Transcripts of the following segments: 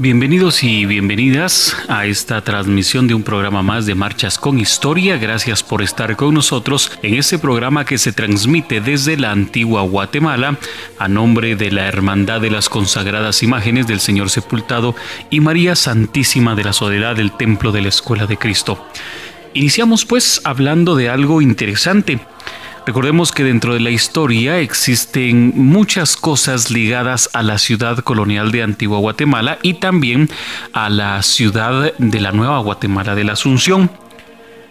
Bienvenidos y bienvenidas a esta transmisión de un programa más de Marchas con Historia. Gracias por estar con nosotros en este programa que se transmite desde la antigua Guatemala a nombre de la Hermandad de las Consagradas Imágenes del Señor Sepultado y María Santísima de la Soledad del Templo de la Escuela de Cristo. Iniciamos pues hablando de algo interesante. Recordemos que dentro de la historia existen muchas cosas ligadas a la ciudad colonial de Antigua Guatemala y también a la ciudad de la Nueva Guatemala de la Asunción.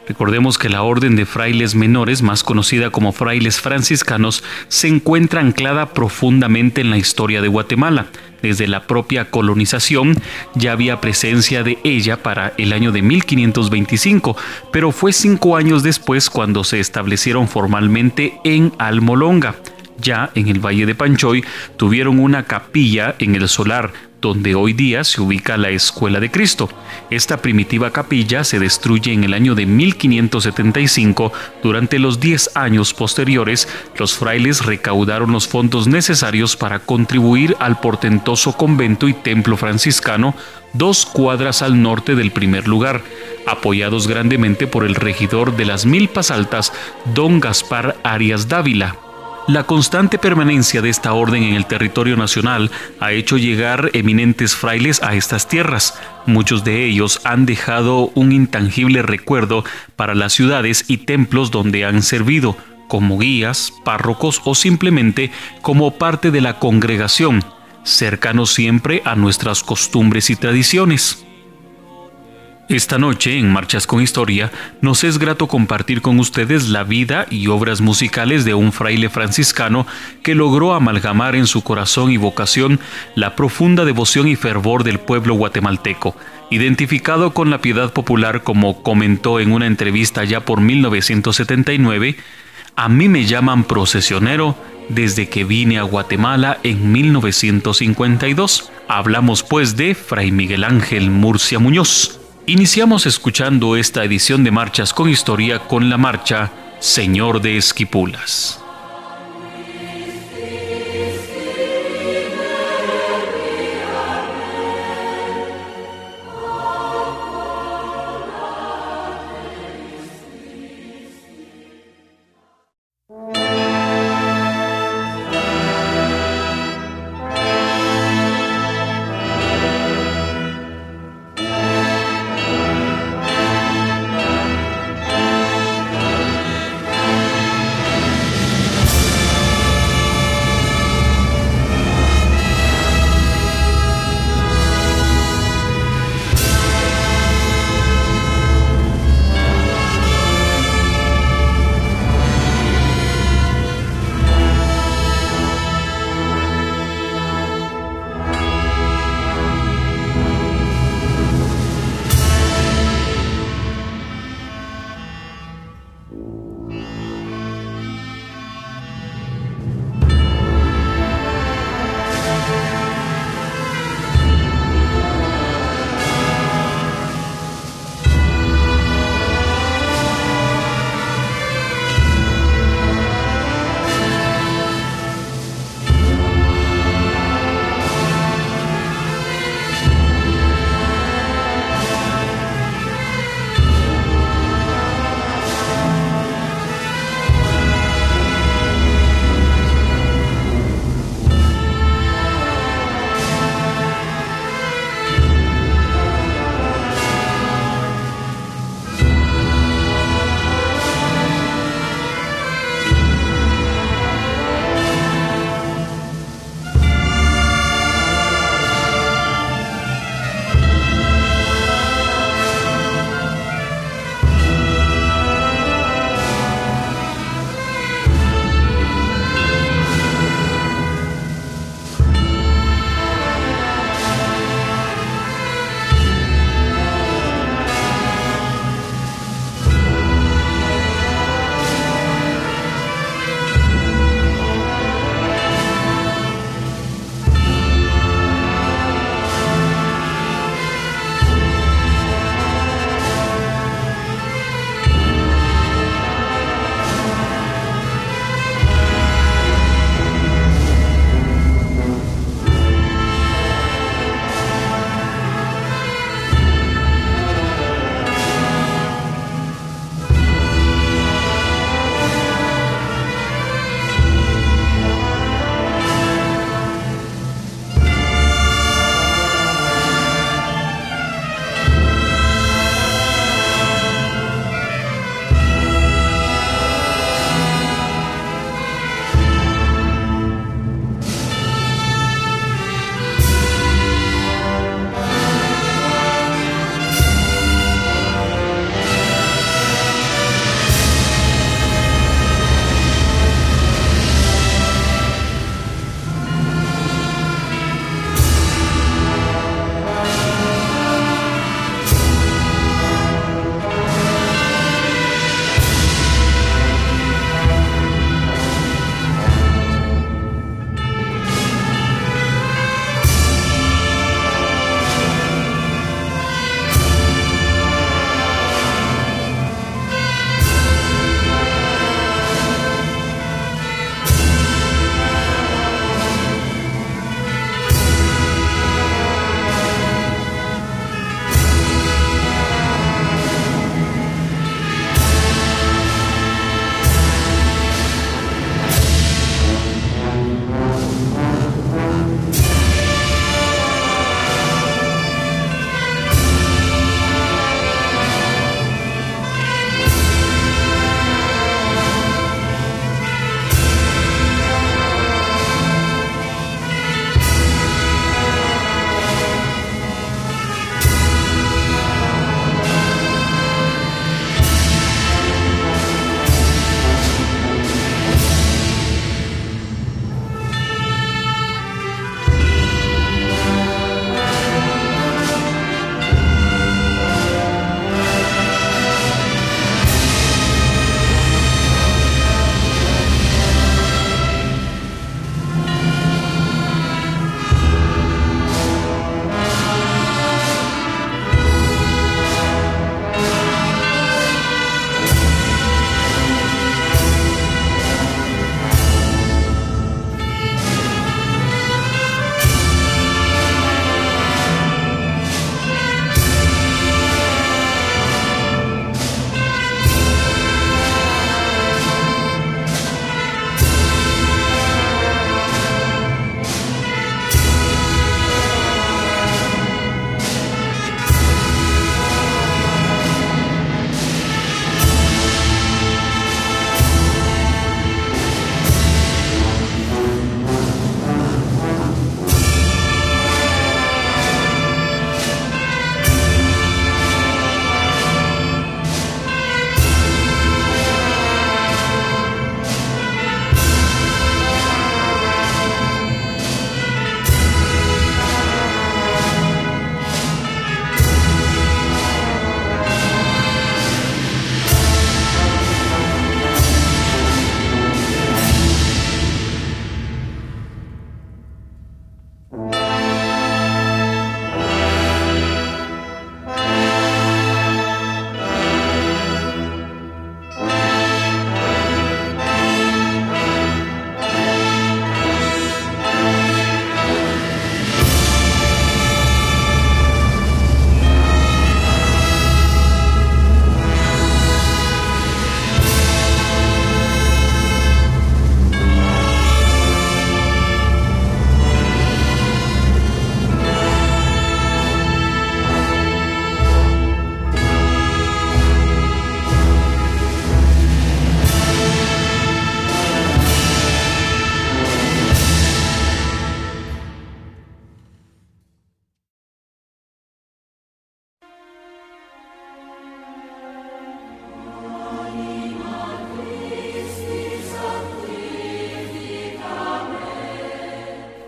Recordemos que la orden de frailes menores, más conocida como frailes franciscanos, se encuentra anclada profundamente en la historia de Guatemala. Desde la propia colonización ya había presencia de ella para el año de 1525, pero fue cinco años después cuando se establecieron formalmente en Almolonga ya en el Valle de Panchoy, tuvieron una capilla en el solar donde hoy día se ubica la Escuela de Cristo. Esta primitiva capilla se destruye en el año de 1575. Durante los 10 años posteriores, los frailes recaudaron los fondos necesarios para contribuir al portentoso convento y templo franciscano dos cuadras al norte del primer lugar, apoyados grandemente por el regidor de las Milpas Altas, don Gaspar Arias Dávila. La constante permanencia de esta orden en el territorio nacional ha hecho llegar eminentes frailes a estas tierras. Muchos de ellos han dejado un intangible recuerdo para las ciudades y templos donde han servido, como guías, párrocos o simplemente como parte de la congregación, cercanos siempre a nuestras costumbres y tradiciones. Esta noche, en Marchas con Historia, nos es grato compartir con ustedes la vida y obras musicales de un fraile franciscano que logró amalgamar en su corazón y vocación la profunda devoción y fervor del pueblo guatemalteco, identificado con la piedad popular como comentó en una entrevista ya por 1979, a mí me llaman procesionero desde que vine a Guatemala en 1952. Hablamos pues de Fray Miguel Ángel Murcia Muñoz Iniciamos escuchando esta edición de Marchas con Historia con la marcha Señor de Esquipulas.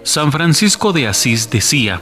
San Francisco de Asís decía,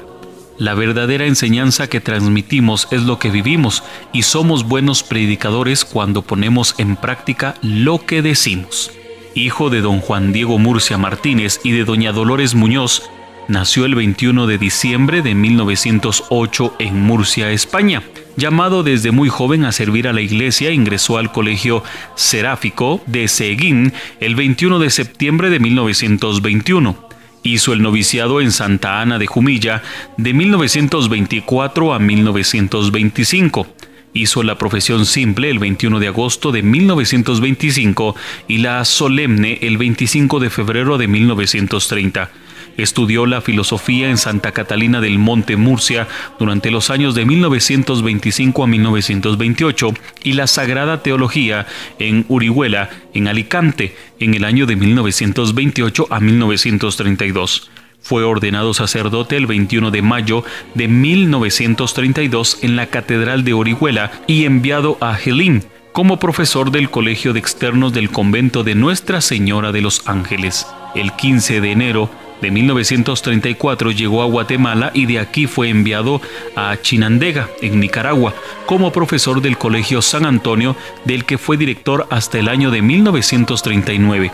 la verdadera enseñanza que transmitimos es lo que vivimos y somos buenos predicadores cuando ponemos en práctica lo que decimos. Hijo de don Juan Diego Murcia Martínez y de doña Dolores Muñoz, nació el 21 de diciembre de 1908 en Murcia, España. Llamado desde muy joven a servir a la iglesia, ingresó al colegio seráfico de Seguín el 21 de septiembre de 1921. Hizo el noviciado en Santa Ana de Jumilla de 1924 a 1925. Hizo la profesión simple el 21 de agosto de 1925 y la solemne el 25 de febrero de 1930. Estudió la filosofía en Santa Catalina del Monte, Murcia, durante los años de 1925 a 1928 y la Sagrada Teología en Urihuela, en Alicante, en el año de 1928 a 1932. Fue ordenado sacerdote el 21 de mayo de 1932 en la Catedral de Orihuela y enviado a Jelín como profesor del Colegio de Externos del Convento de Nuestra Señora de los Ángeles. El 15 de enero de 1934 llegó a Guatemala y de aquí fue enviado a Chinandega, en Nicaragua, como profesor del Colegio San Antonio, del que fue director hasta el año de 1939.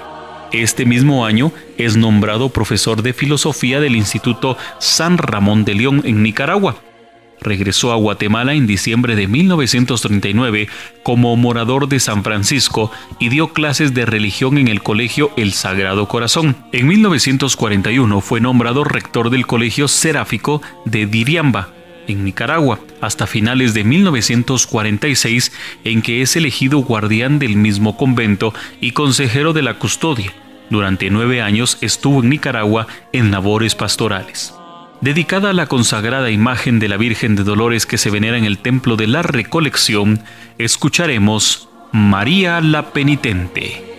Este mismo año es nombrado profesor de filosofía del Instituto San Ramón de León en Nicaragua regresó a Guatemala en diciembre de 1939 como morador de San Francisco y dio clases de religión en el colegio El Sagrado Corazón. En 1941 fue nombrado rector del colegio seráfico de Diriamba, en Nicaragua, hasta finales de 1946, en que es elegido guardián del mismo convento y consejero de la custodia. Durante nueve años estuvo en Nicaragua en labores pastorales dedicada a la consagrada imagen de la Virgen de Dolores que se venera en el Templo de la Recolección, escucharemos María la Penitente.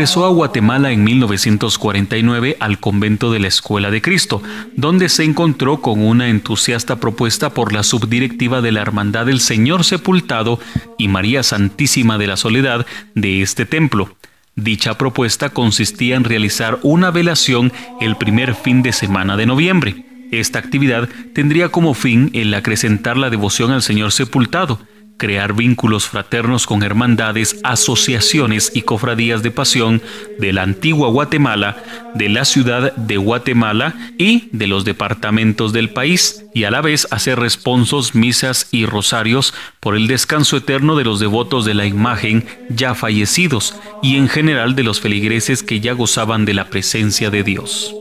Regresó a Guatemala en 1949 al convento de la Escuela de Cristo, donde se encontró con una entusiasta propuesta por la subdirectiva de la Hermandad del Señor Sepultado y María Santísima de la Soledad de este templo. Dicha propuesta consistía en realizar una velación el primer fin de semana de noviembre. Esta actividad tendría como fin el acrecentar la devoción al Señor sepultado, crear vínculos fraternos con hermandades, asociaciones y cofradías de pasión de la antigua Guatemala, de la ciudad de Guatemala y de los departamentos del país, y a la vez hacer responsos, misas y rosarios por el descanso eterno de los devotos de la imagen ya fallecidos y en general de los feligreses que ya gozaban de la presencia de Dios.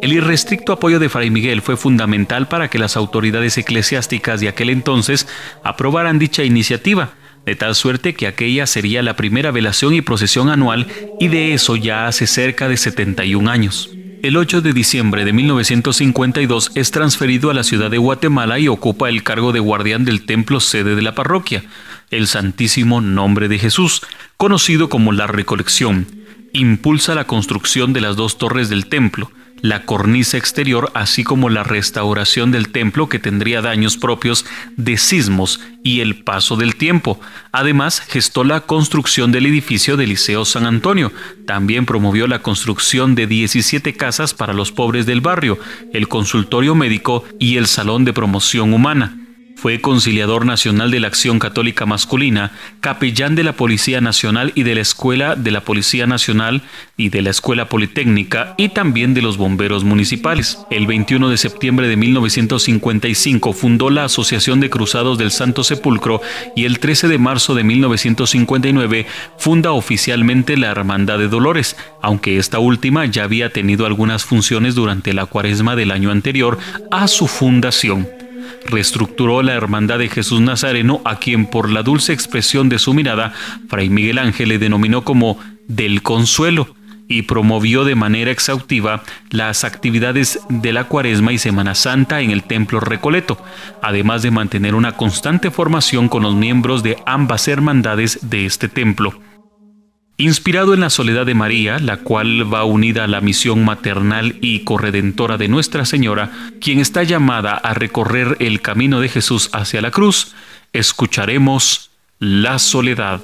El irrestricto apoyo de Fray Miguel fue fundamental para que las autoridades eclesiásticas de aquel entonces aprobaran dicha iniciativa, de tal suerte que aquella sería la primera velación y procesión anual y de eso ya hace cerca de 71 años. El 8 de diciembre de 1952 es transferido a la ciudad de Guatemala y ocupa el cargo de guardián del templo sede de la parroquia, el Santísimo Nombre de Jesús, conocido como la Recolección. Impulsa la construcción de las dos torres del templo, la cornisa exterior, así como la restauración del templo que tendría daños propios de sismos y el paso del tiempo. Además, gestó la construcción del edificio del Liceo San Antonio. También promovió la construcción de 17 casas para los pobres del barrio, el consultorio médico y el salón de promoción humana. Fue conciliador nacional de la Acción Católica Masculina, capellán de la Policía Nacional y de la Escuela de la Policía Nacional y de la Escuela Politécnica y también de los bomberos municipales. El 21 de septiembre de 1955 fundó la Asociación de Cruzados del Santo Sepulcro y el 13 de marzo de 1959 funda oficialmente la Hermandad de Dolores, aunque esta última ya había tenido algunas funciones durante la cuaresma del año anterior a su fundación reestructuró la Hermandad de Jesús Nazareno, a quien por la dulce expresión de su mirada, Fray Miguel Ángel le denominó como del consuelo y promovió de manera exhaustiva las actividades de la Cuaresma y Semana Santa en el Templo Recoleto, además de mantener una constante formación con los miembros de ambas hermandades de este templo. Inspirado en la soledad de María, la cual va unida a la misión maternal y corredentora de Nuestra Señora, quien está llamada a recorrer el camino de Jesús hacia la cruz, escucharemos la soledad.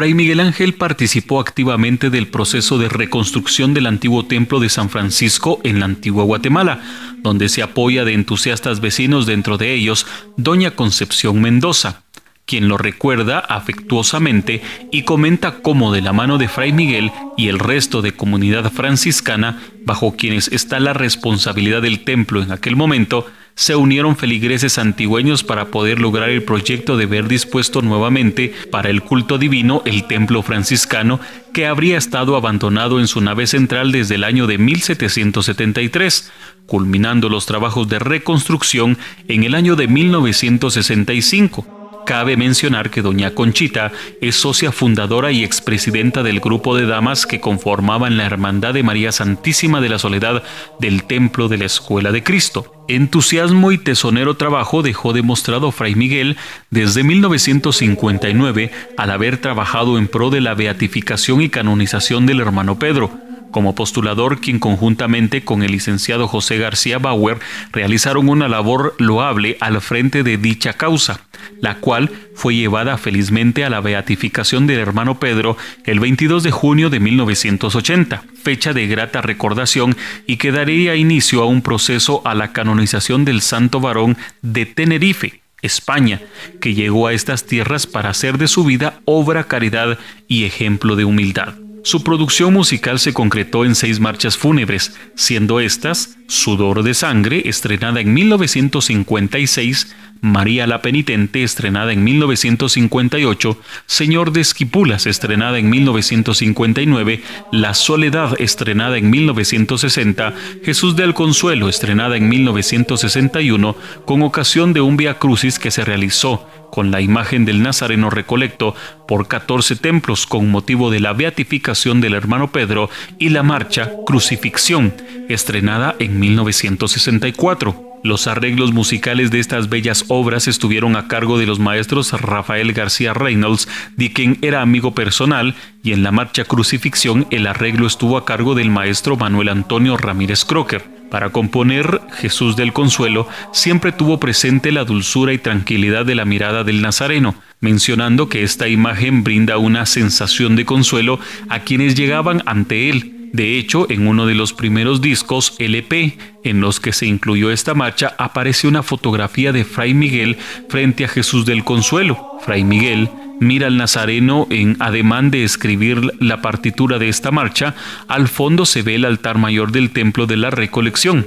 Fray Miguel Ángel participó activamente del proceso de reconstrucción del antiguo templo de San Francisco en la antigua Guatemala, donde se apoya de entusiastas vecinos, dentro de ellos Doña Concepción Mendoza, quien lo recuerda afectuosamente y comenta cómo de la mano de Fray Miguel y el resto de comunidad franciscana, bajo quienes está la responsabilidad del templo en aquel momento, se unieron feligreses antigüeños para poder lograr el proyecto de ver dispuesto nuevamente para el culto divino el templo franciscano que habría estado abandonado en su nave central desde el año de 1773, culminando los trabajos de reconstrucción en el año de 1965. Cabe mencionar que doña Conchita es socia fundadora y expresidenta del grupo de damas que conformaban la Hermandad de María Santísima de la Soledad del Templo de la Escuela de Cristo. Entusiasmo y tesonero trabajo dejó demostrado Fray Miguel desde 1959 al haber trabajado en pro de la beatificación y canonización del hermano Pedro como postulador quien conjuntamente con el licenciado José García Bauer realizaron una labor loable al frente de dicha causa, la cual fue llevada felizmente a la beatificación del hermano Pedro el 22 de junio de 1980, fecha de grata recordación y que daría inicio a un proceso a la canonización del santo varón de Tenerife, España, que llegó a estas tierras para hacer de su vida obra, caridad y ejemplo de humildad. Su producción musical se concretó en seis marchas fúnebres, siendo estas Sudor de Sangre, estrenada en 1956, María la Penitente, estrenada en 1958, Señor de Esquipulas, estrenada en 1959, La Soledad, estrenada en 1960, Jesús del Consuelo, estrenada en 1961, con ocasión de un Via Crucis que se realizó con la imagen del Nazareno recolecto por 14 templos con motivo de la beatificación del hermano Pedro y la marcha Crucifixión, estrenada en 1964. Los arreglos musicales de estas bellas obras estuvieron a cargo de los maestros Rafael García Reynolds, de quien era amigo personal, y en la marcha Crucifixión el arreglo estuvo a cargo del maestro Manuel Antonio Ramírez Crocker. Para componer Jesús del Consuelo siempre tuvo presente la dulzura y tranquilidad de la mirada del Nazareno, mencionando que esta imagen brinda una sensación de consuelo a quienes llegaban ante él de hecho, en uno de los primeros discos LP en los que se incluyó esta marcha aparece una fotografía de Fray Miguel frente a Jesús del Consuelo. Fray Miguel mira al nazareno en ademán de escribir la partitura de esta marcha, al fondo se ve el altar mayor del templo de la recolección.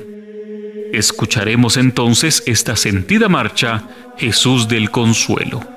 Escucharemos entonces esta sentida marcha, Jesús del Consuelo.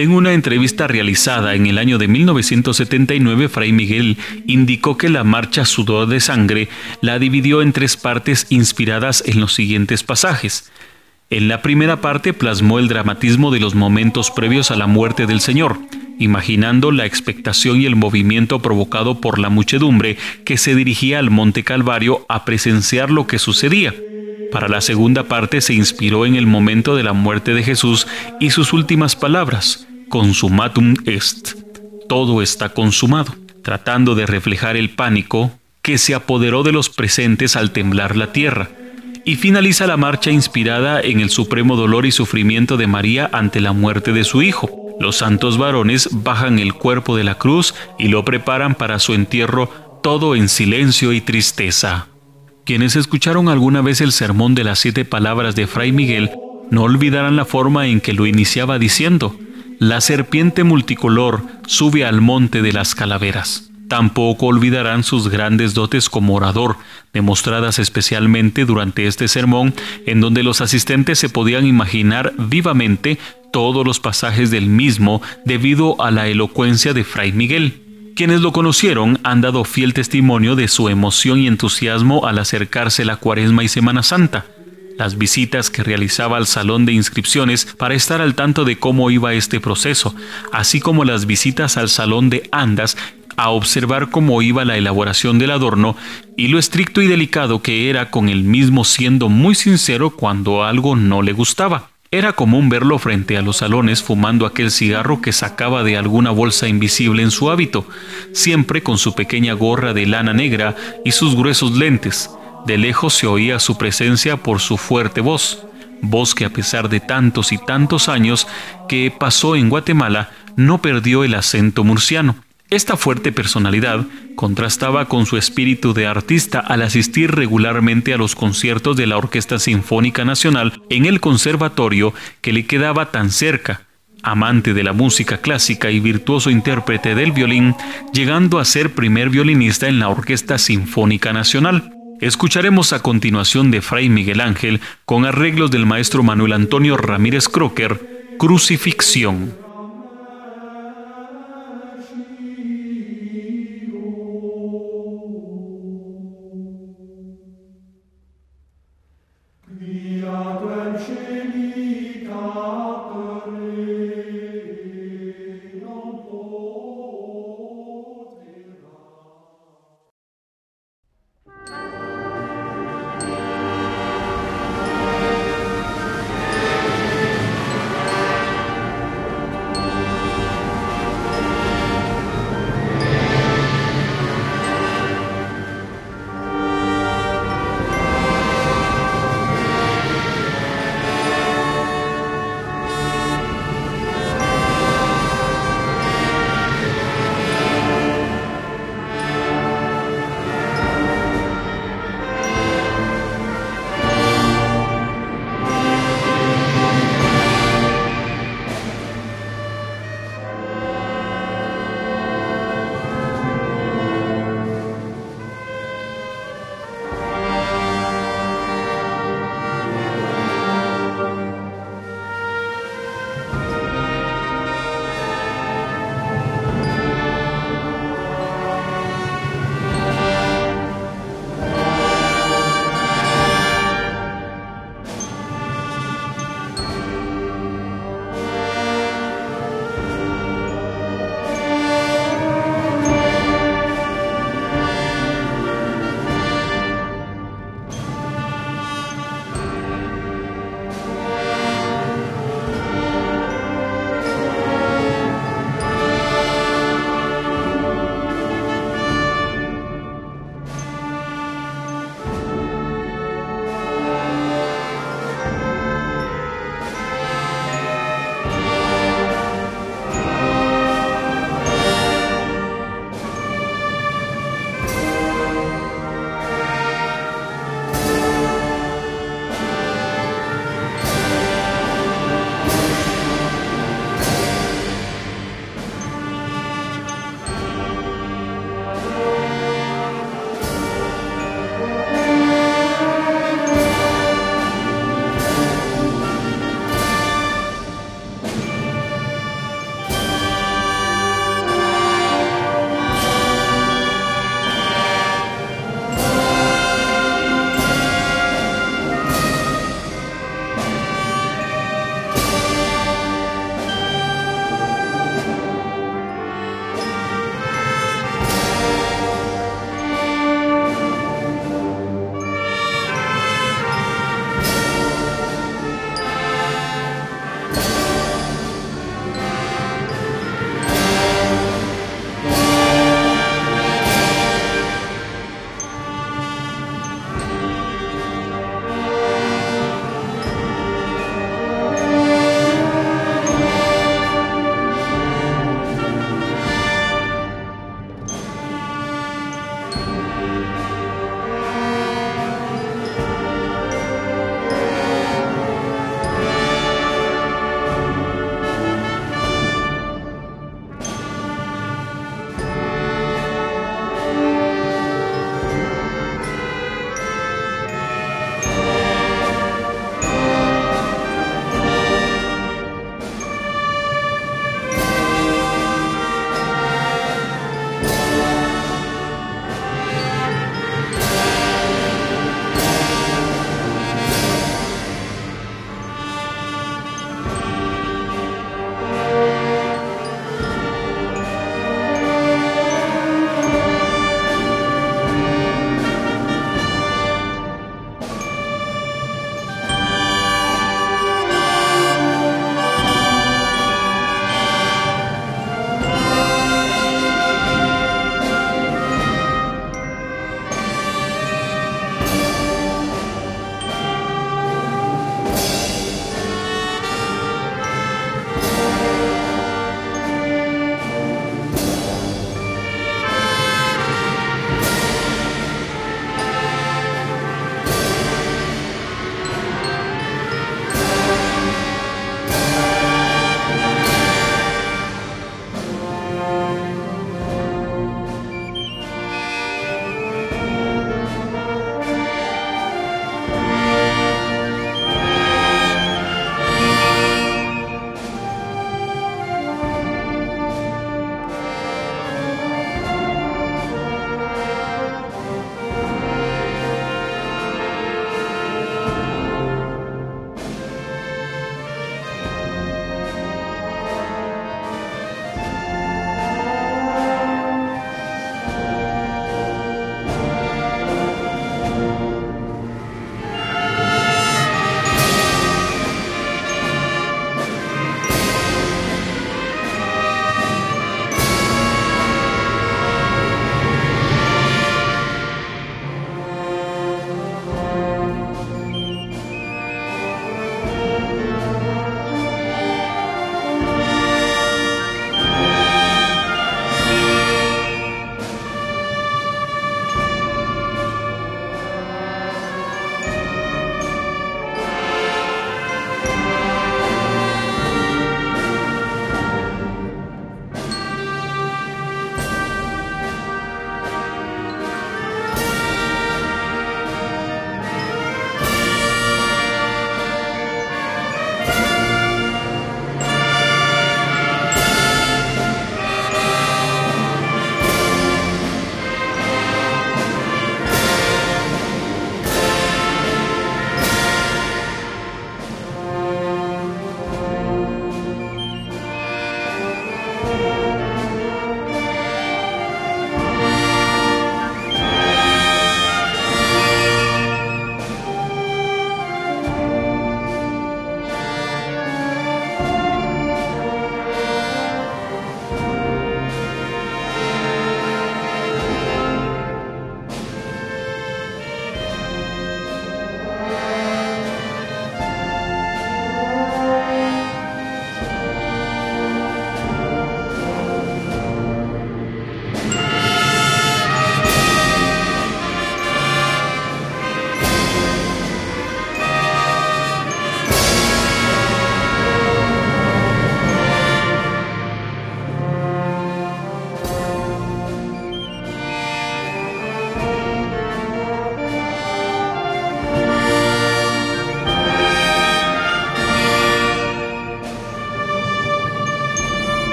En una entrevista realizada en el año de 1979, Fray Miguel indicó que la marcha Sudor de Sangre la dividió en tres partes inspiradas en los siguientes pasajes. En la primera parte plasmó el dramatismo de los momentos previos a la muerte del Señor, imaginando la expectación y el movimiento provocado por la muchedumbre que se dirigía al Monte Calvario a presenciar lo que sucedía. Para la segunda parte se inspiró en el momento de la muerte de Jesús y sus últimas palabras, consumatum est, todo está consumado, tratando de reflejar el pánico que se apoderó de los presentes al temblar la tierra, y finaliza la marcha inspirada en el supremo dolor y sufrimiento de María ante la muerte de su hijo. Los santos varones bajan el cuerpo de la cruz y lo preparan para su entierro todo en silencio y tristeza. Quienes escucharon alguna vez el sermón de las siete palabras de Fray Miguel no olvidarán la forma en que lo iniciaba diciendo, La serpiente multicolor sube al monte de las calaveras. Tampoco olvidarán sus grandes dotes como orador, demostradas especialmente durante este sermón, en donde los asistentes se podían imaginar vivamente todos los pasajes del mismo debido a la elocuencia de Fray Miguel. Quienes lo conocieron han dado fiel testimonio de su emoción y entusiasmo al acercarse la Cuaresma y Semana Santa. Las visitas que realizaba al salón de inscripciones para estar al tanto de cómo iba este proceso, así como las visitas al salón de andas a observar cómo iba la elaboración del adorno y lo estricto y delicado que era con él mismo siendo muy sincero cuando algo no le gustaba. Era común verlo frente a los salones fumando aquel cigarro que sacaba de alguna bolsa invisible en su hábito, siempre con su pequeña gorra de lana negra y sus gruesos lentes. De lejos se oía su presencia por su fuerte voz, voz que a pesar de tantos y tantos años que pasó en Guatemala, no perdió el acento murciano. Esta fuerte personalidad contrastaba con su espíritu de artista al asistir regularmente a los conciertos de la Orquesta Sinfónica Nacional en el conservatorio que le quedaba tan cerca. Amante de la música clásica y virtuoso intérprete del violín, llegando a ser primer violinista en la Orquesta Sinfónica Nacional. Escucharemos a continuación de Fray Miguel Ángel con arreglos del maestro Manuel Antonio Ramírez Crocker, Crucifixión.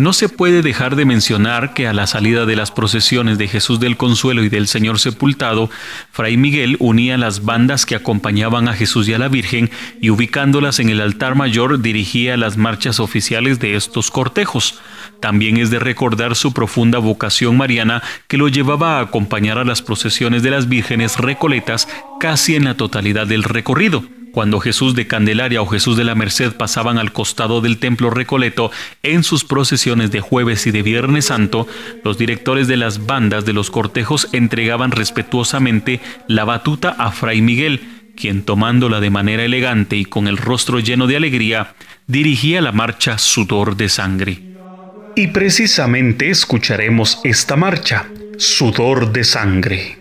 No se puede dejar de mencionar que a la salida de las procesiones de Jesús del Consuelo y del Señor Sepultado, Fray Miguel unía las bandas que acompañaban a Jesús y a la Virgen y ubicándolas en el altar mayor dirigía las marchas oficiales de estos cortejos. También es de recordar su profunda vocación mariana que lo llevaba a acompañar a las procesiones de las vírgenes recoletas casi en la totalidad del recorrido. Cuando Jesús de Candelaria o Jesús de la Merced pasaban al costado del templo Recoleto en sus procesiones de jueves y de viernes santo, los directores de las bandas de los cortejos entregaban respetuosamente la batuta a Fray Miguel, quien tomándola de manera elegante y con el rostro lleno de alegría, dirigía la marcha Sudor de Sangre. Y precisamente escucharemos esta marcha, Sudor de Sangre.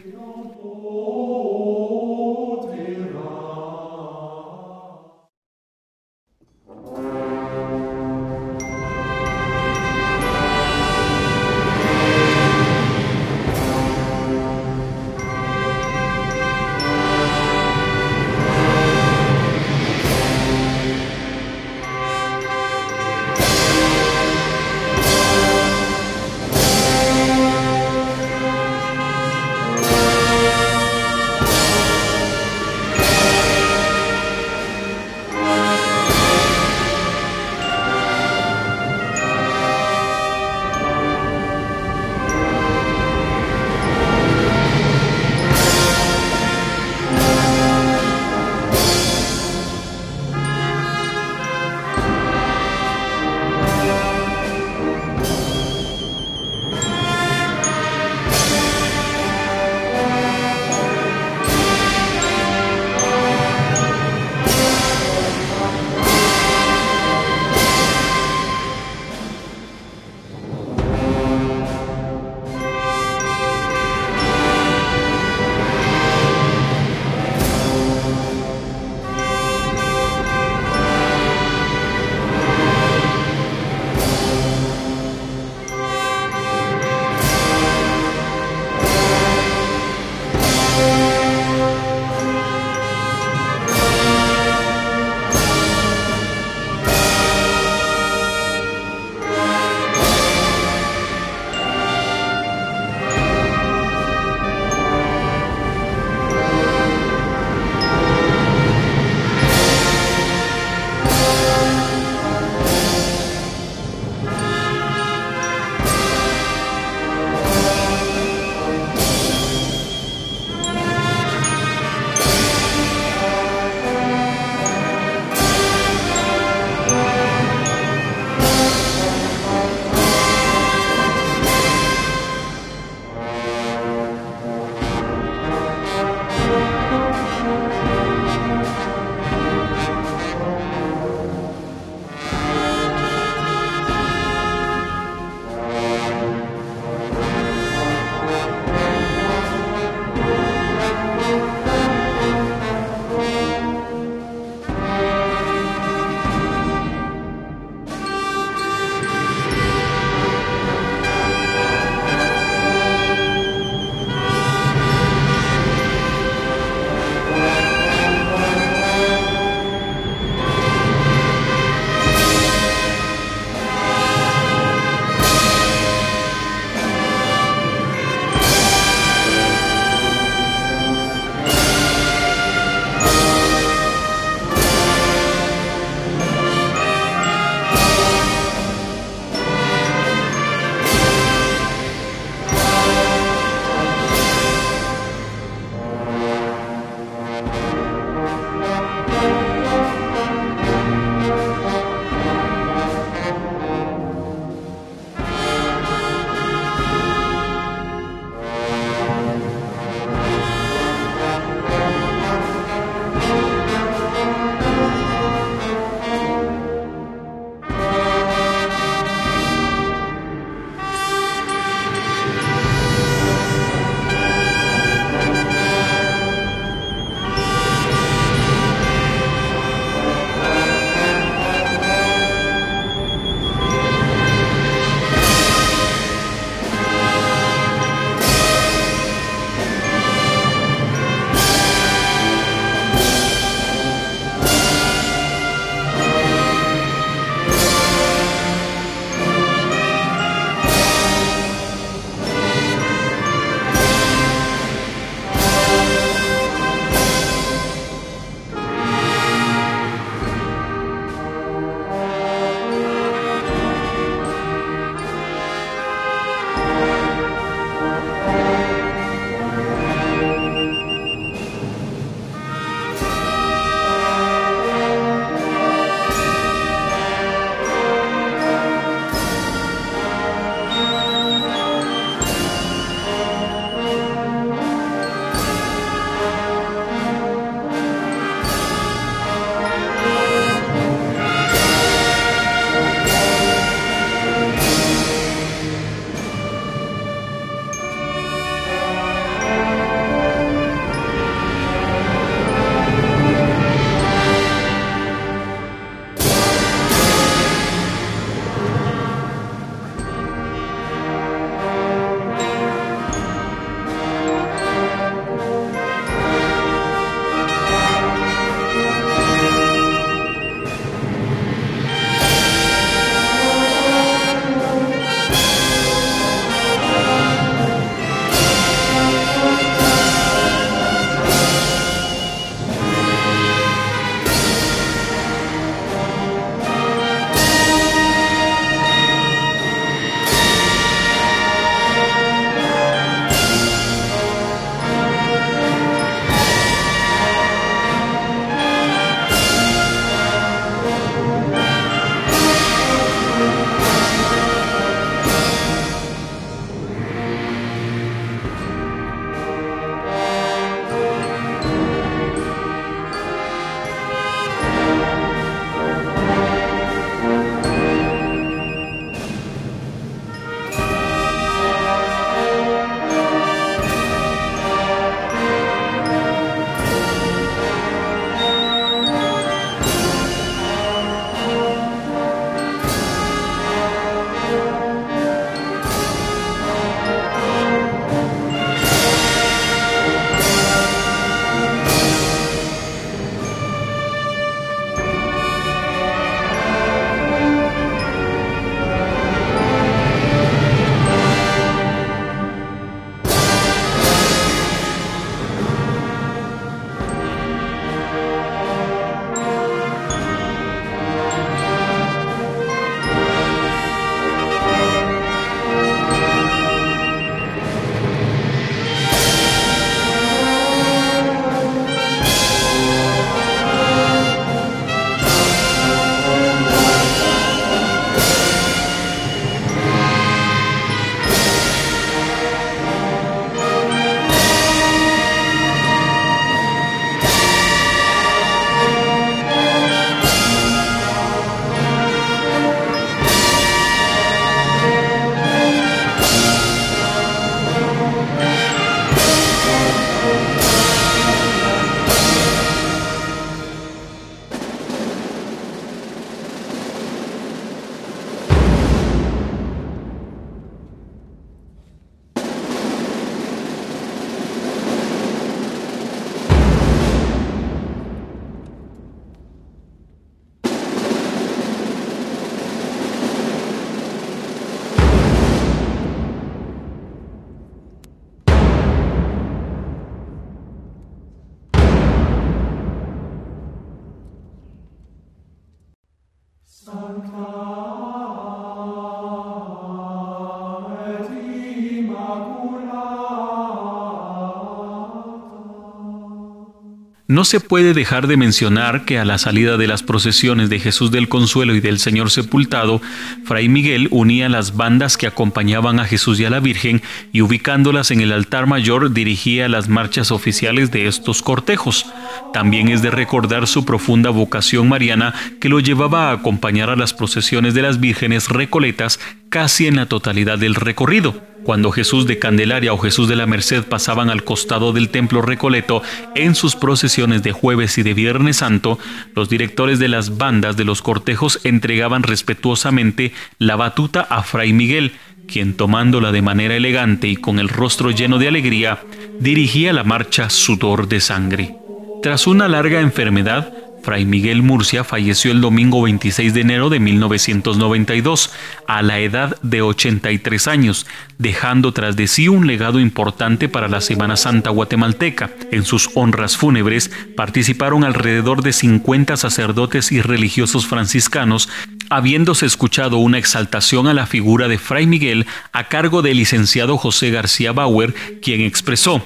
No se puede dejar de mencionar que a la salida de las procesiones de Jesús del Consuelo y del Señor Sepultado, Fray Miguel unía las bandas que acompañaban a Jesús y a la Virgen y ubicándolas en el altar mayor dirigía las marchas oficiales de estos cortejos. También es de recordar su profunda vocación mariana que lo llevaba a acompañar a las procesiones de las vírgenes recoletas casi en la totalidad del recorrido. Cuando Jesús de Candelaria o Jesús de la Merced pasaban al costado del templo Recoleto en sus procesiones de jueves y de viernes santo, los directores de las bandas de los cortejos entregaban respetuosamente la batuta a Fray Miguel, quien tomándola de manera elegante y con el rostro lleno de alegría, dirigía la marcha sudor de sangre. Tras una larga enfermedad, Fray Miguel Murcia falleció el domingo 26 de enero de 1992 a la edad de 83 años, dejando tras de sí un legado importante para la Semana Santa guatemalteca. En sus honras fúnebres participaron alrededor de 50 sacerdotes y religiosos franciscanos, habiéndose escuchado una exaltación a la figura de Fray Miguel a cargo del licenciado José García Bauer, quien expresó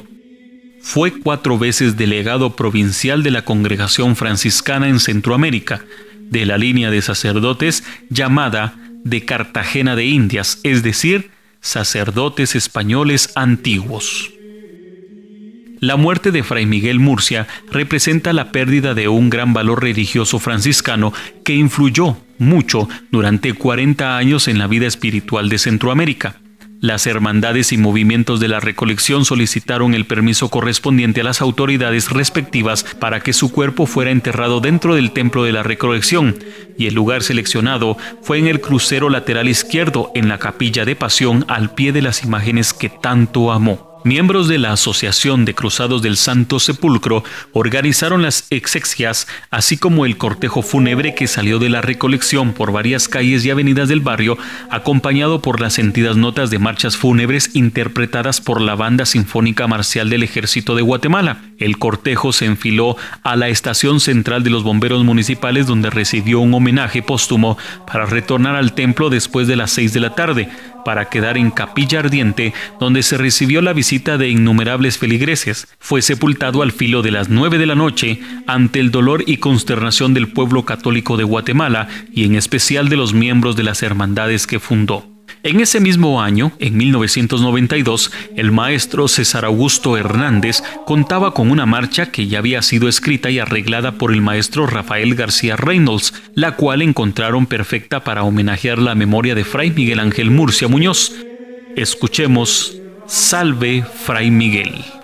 fue cuatro veces delegado provincial de la Congregación Franciscana en Centroamérica, de la línea de sacerdotes llamada de Cartagena de Indias, es decir, sacerdotes españoles antiguos. La muerte de Fray Miguel Murcia representa la pérdida de un gran valor religioso franciscano que influyó mucho durante 40 años en la vida espiritual de Centroamérica. Las hermandades y movimientos de la recolección solicitaron el permiso correspondiente a las autoridades respectivas para que su cuerpo fuera enterrado dentro del templo de la recolección, y el lugar seleccionado fue en el crucero lateral izquierdo en la capilla de pasión al pie de las imágenes que tanto amó. Miembros de la Asociación de Cruzados del Santo Sepulcro organizaron las exequias, así como el cortejo fúnebre que salió de la recolección por varias calles y avenidas del barrio, acompañado por las sentidas notas de marchas fúnebres interpretadas por la Banda Sinfónica Marcial del Ejército de Guatemala. El cortejo se enfiló a la estación central de los bomberos municipales donde recibió un homenaje póstumo para retornar al templo después de las seis de la tarde para quedar en Capilla Ardiente, donde se recibió la visita de innumerables feligreses. Fue sepultado al filo de las nueve de la noche ante el dolor y consternación del pueblo católico de Guatemala y en especial de los miembros de las hermandades que fundó. En ese mismo año, en 1992, el maestro César Augusto Hernández contaba con una marcha que ya había sido escrita y arreglada por el maestro Rafael García Reynolds, la cual encontraron perfecta para homenajear la memoria de Fray Miguel Ángel Murcia Muñoz. Escuchemos Salve Fray Miguel.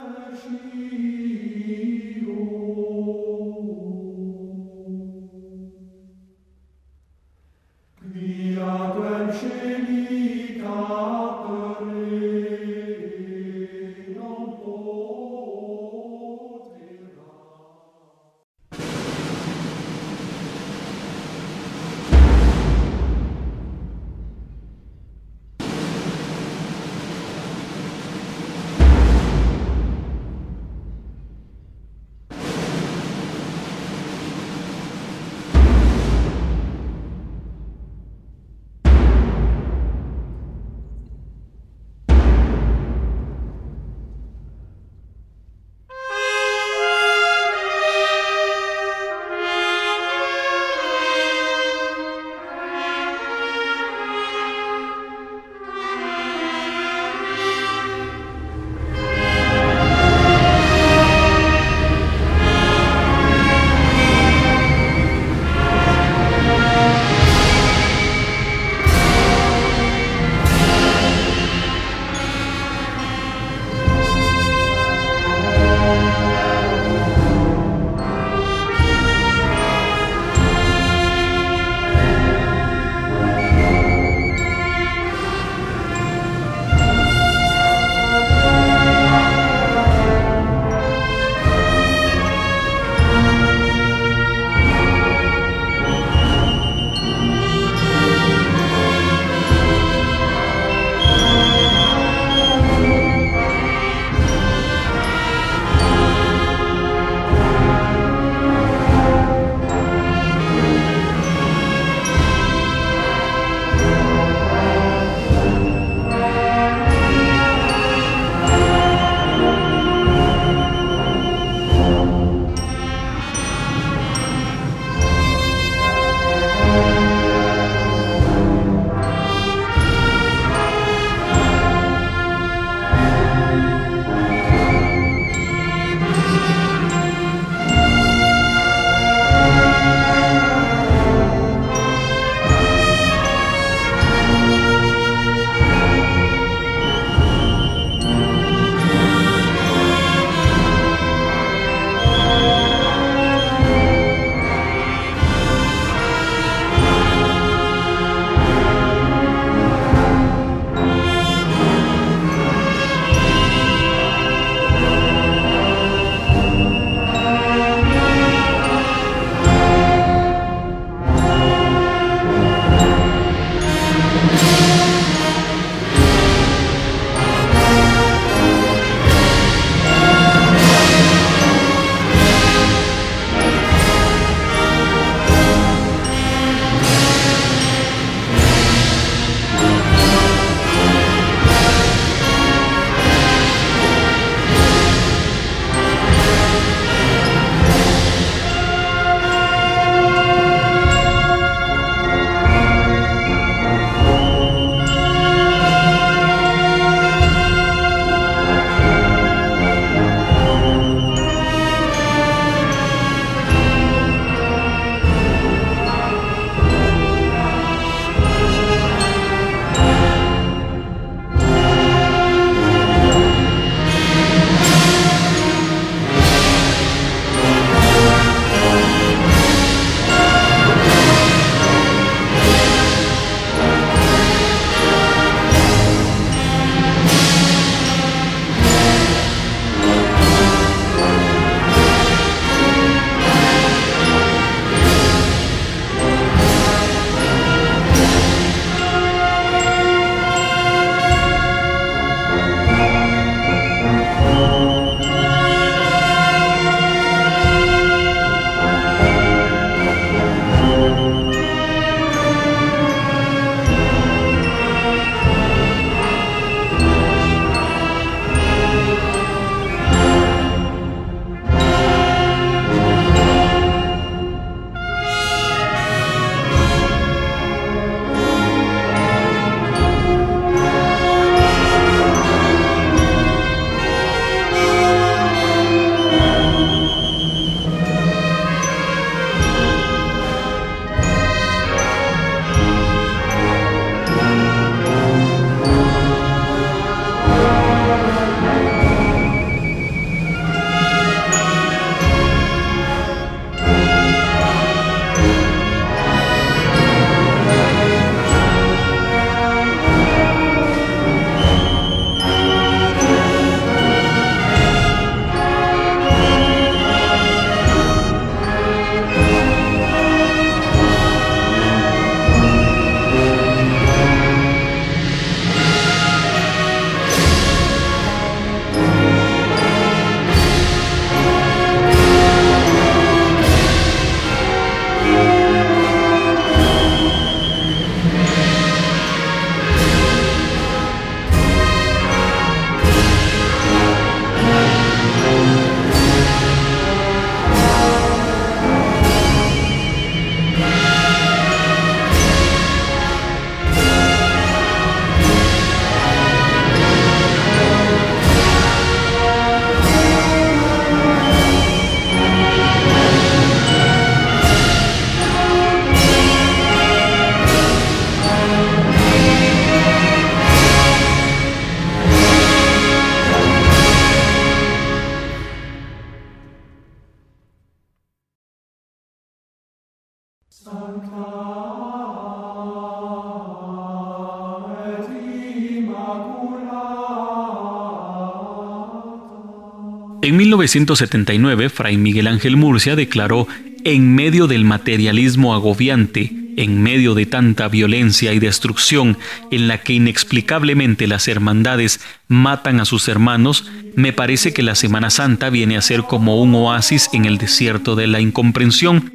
En 1979, Fray Miguel Ángel Murcia declaró, en medio del materialismo agobiante, en medio de tanta violencia y destrucción en la que inexplicablemente las hermandades matan a sus hermanos, me parece que la Semana Santa viene a ser como un oasis en el desierto de la incomprensión.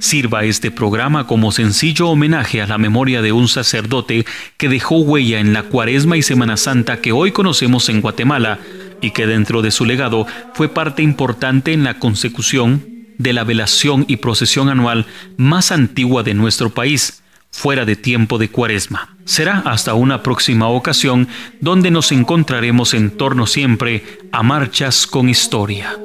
Sirva este programa como sencillo homenaje a la memoria de un sacerdote que dejó huella en la Cuaresma y Semana Santa que hoy conocemos en Guatemala, y que dentro de su legado fue parte importante en la consecución de la velación y procesión anual más antigua de nuestro país, fuera de tiempo de cuaresma. Será hasta una próxima ocasión donde nos encontraremos en torno siempre a marchas con historia.